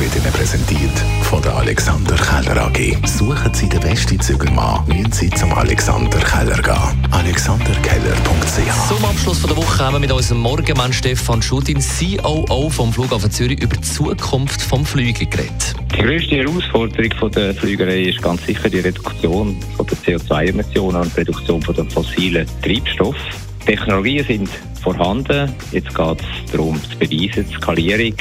wird Ihnen präsentiert von der Alexander Keller AG. Suchen Sie den besten Zügelmann, müssen Sie zum Alexander Keller gehen. AlexanderKeller.ch Zum Abschluss von der Woche haben wir mit unserem Morgenmann Stefan Schudin, COO vom Flughafen Zürich, über die Zukunft vom Fliegen geredet. Die grösste Herausforderung von der Flügerei ist ganz sicher die Reduktion von der CO2-Emissionen und die Reduktion von den fossilen Treibstoffen. Technologien sind vorhanden. Jetzt geht es darum, zu beweisen, die Skalierung.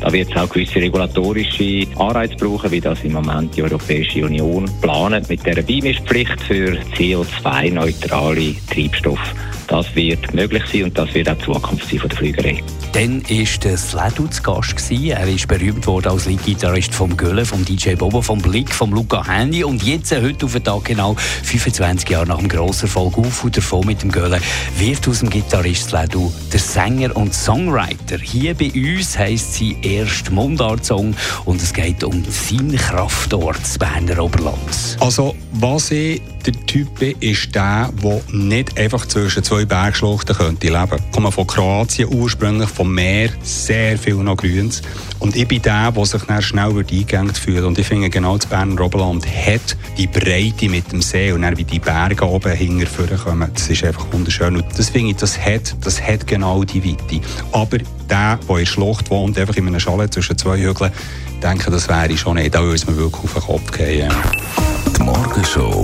Da wird es auch gewisse regulatorische Anreize brauchen, wie das im Moment die Europäische Union planet mit der Beimischpflicht für CO2-neutrale Treibstoffe. Das wird möglich sein und das wird auch die Zukunft sein von der Flügerei. Dann war der Sledu zu Gast. Gewesen. Er ist berühmt worden als Leadgitarrist vom Gölle, vom DJ Bobo, vom Blick, vom Luca Handy. Und jetzt, äh, heute auf den Tag genau, 25 Jahre nach dem grossen Erfolg auf und davon mit dem Gölle, wird aus dem Gitarrist Sledu der Sänger und Songwriter. Hier bei uns heisst sie erst Mundart-Song und es geht um seinen Kraftort, das Berner Oberland. Also, was ich der Typ ist der, der nicht einfach zwischen zwei Bergschluchten könnte leben könnte. Ich komme von Kroatien ursprünglich, vom Meer, sehr viel noch Grüns. Und ich bin der, der sich dann schnell eingegangen fühlt. Und ich finde, genau das Berner Oberland hat die Breite mit dem See und dann wie die Berge oben hinterher kommen. Das ist einfach wunderschön. Und das finde ich, das hat, das hat genau die Weite. Aber der, der in der Schlucht wohnt, einfach in einem Chalet zwischen zwei Hügeln, denke, das wäre schon nicht. Da würde es mir wirklich auf den Kopf gehen. Die Morgenshow